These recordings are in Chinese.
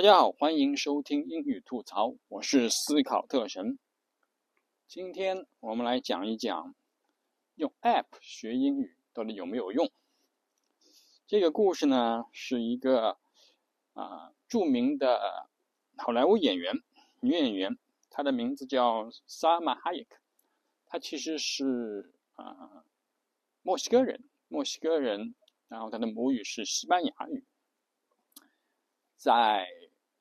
大家好，欢迎收听英语吐槽，我是思考特神。今天我们来讲一讲用 App 学英语到底有没有用。这个故事呢，是一个啊著名的好莱坞演员，女演员，她的名字叫萨玛哈耶克，她其实是啊墨西哥人，墨西哥人，然后她的母语是西班牙语，在。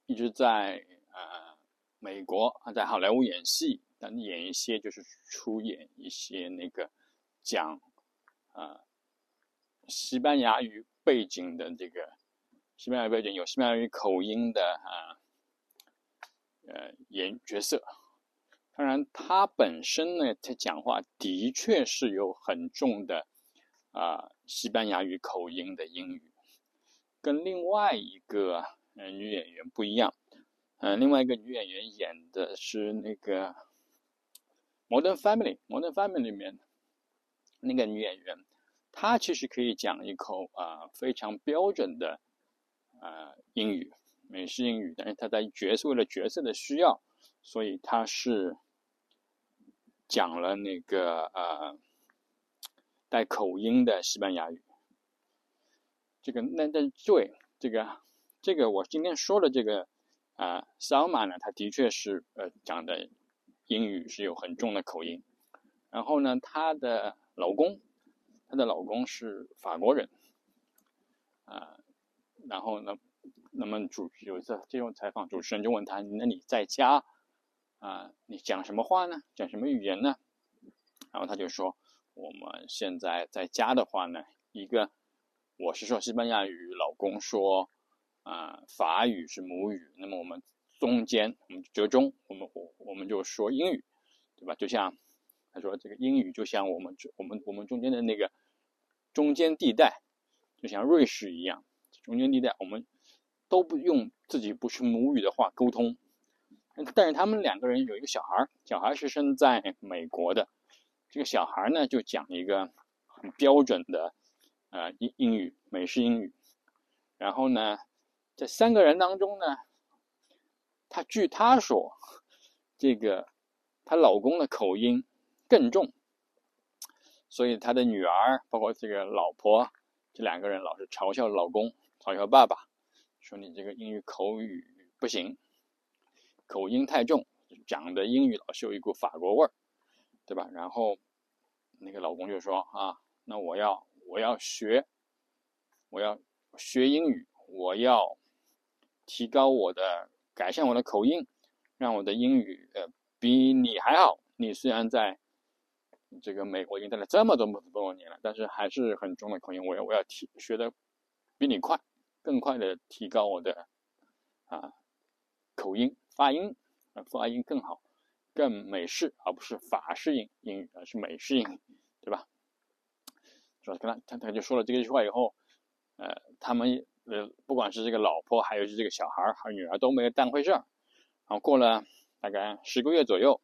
一直在呃美国啊，在好莱坞演戏，但演一些就是出演一些那个讲啊西班牙语背景的这个西班牙语背景有西班牙语口音的啊呃演角色。当然，他本身呢，他讲话的确是有很重的啊西班牙语口音的英语，跟另外一个。嗯，女演员不一样。嗯，另外一个女演员演的是那个《Modern Family》《Modern Family》里面那个女演员，她其实可以讲一口啊非常标准的啊英语，美式英语。但是她在角色为了角色的需要，所以她是讲了那个呃带口音的西班牙语。这个那那对这个。这个我今天说的这个啊，萨玛呢，他的确是呃讲的英语是有很重的口音。然后呢，她的老公，她的老公是法国人啊。然后呢，那么主有一次接受采访，主持人就问他：“那你在家啊，你讲什么话呢？讲什么语言呢？”然后他就说：“我们现在在家的话呢，一个我是说西班牙语，老公说。”啊，法语是母语，那么我们中间我们折中，我们我我们就说英语，对吧？就像他说这个英语就像我们我们我们中间的那个中间地带，就像瑞士一样，中间地带我们都不用自己不是母语的话沟通，但是他们两个人有一个小孩小孩是生在美国的，这个小孩呢就讲一个很标准的呃英英语美式英语，然后呢。这三个人当中呢，她据她说，这个她老公的口音更重，所以她的女儿包括这个老婆，这两个人老是嘲笑老公，嘲笑爸爸，说你这个英语口语不行，口音太重，讲的英语老是有一股法国味儿，对吧？然后那个老公就说啊，那我要我要学，我要学英语，我要。提高我的，改善我的口音，让我的英语呃比你还好。你虽然在这个美国已经待了这么多么多年了，但是还是很重的口音。我要我要提学的比你快，更快的提高我的啊口音发音啊发音更好，更美式，而不是法式英英语，而是美式英语，对吧？说跟他他他就说了这个句话以后，呃，他们。呃，不管是这个老婆，还有是这个小孩儿，还是女儿，都没有当回事儿。然后过了大概十个月左右，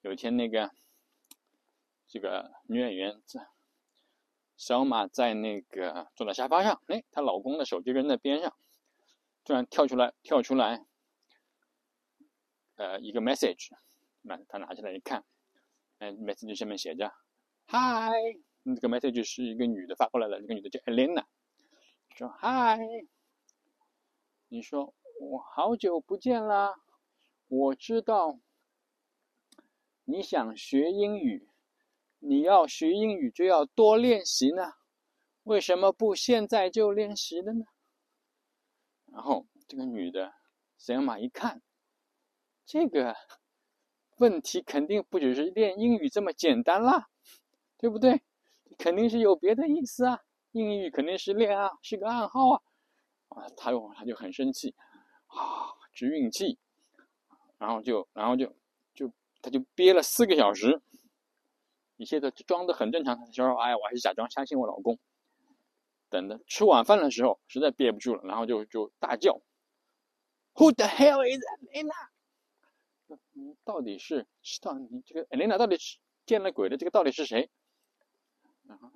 有一天，那个这个女演员在小马在那个坐在沙发上，哎，她老公的手机扔在边上，突然跳出来，跳出来，呃，一个 message，那她拿起来一看，哎，message 上面写着，Hi，这个 message 是一个女的发过来的，这个女的叫 Elena。说嗨，你说我好久不见啦！我知道你想学英语，你要学英语就要多练习呢。为什么不现在就练习了呢？然后这个女的小马一看，这个问题肯定不只是练英语这么简单啦，对不对？肯定是有别的意思啊。英语肯定是恋爱，是个暗号啊！啊，他又他就很生气，啊，直运气，然后就然后就就他就憋了四个小时，一切都装的很正常。他说：“哎，我还是假装相信我老公。”等的吃晚饭的时候，实在憋不住了，然后就就大叫：“Who the hell is Elena？到底是知道你这个 Elena 到底是见了鬼的？这个到底是谁？”然后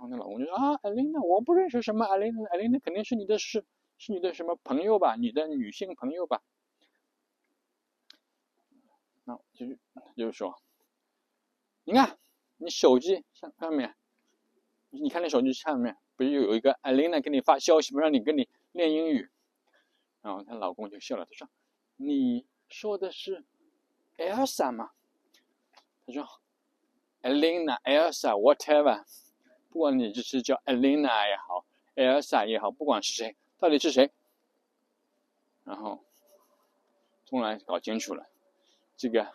后。然后那老公就说啊，艾琳娜，我不认识什么艾琳娜，艾琳娜肯定是你的是是你的什么朋友吧？你的女性朋友吧？那就是就是说，你看你手机上上面，你看那手机上面不是有一个艾琳娜给你发消息，不让你跟你练英语，然后她老公就笑了，他说：“你说的是 Elsa 吗？”他说：“Elena、Elsa、whatever，不管你只是叫 Elena 也好，Elsa 也好，不管是谁。”到底是谁？然后，终于搞清楚了，这个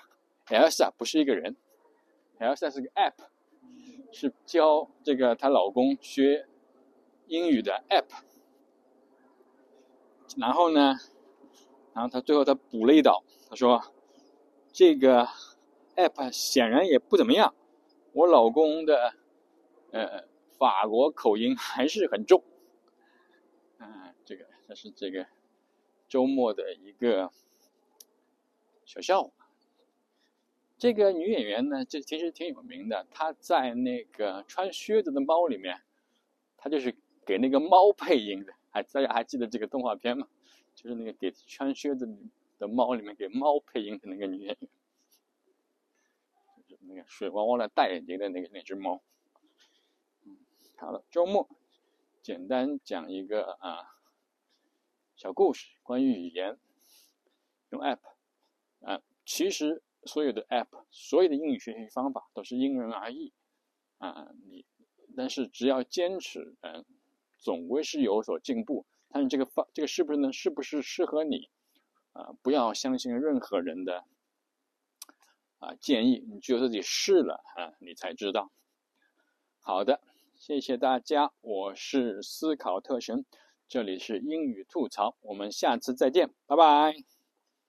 Elsa 不是一个人，Elsa 是个 App，是教这个她老公学英语的 App。然后呢，然后他最后他补了一刀，他说：“这个 App 显然也不怎么样，我老公的呃法国口音还是很重。”这个这是这个周末的一个小笑话。这个女演员呢，这其实挺有名的。她在那个穿靴子的猫里面，她就是给那个猫配音的。还大家还记得这个动画片吗？就是那个给穿靴子的猫里面给猫配音的那个女演员，那个水汪汪的大眼睛的那个那只猫。好了，周末简单讲一个啊。小故事，关于语言，用 App，啊，其实所有的 App，所有的英语学习方法都是因人而异，啊，你，但是只要坚持，嗯，总归是有所进步。但是这个方，这个是不是呢？是不是适合你？啊，不要相信任何人的啊建议，你只有自己试了啊，你才知道。好的，谢谢大家，我是思考特神。这里是英语吐槽，我们下次再见，拜拜。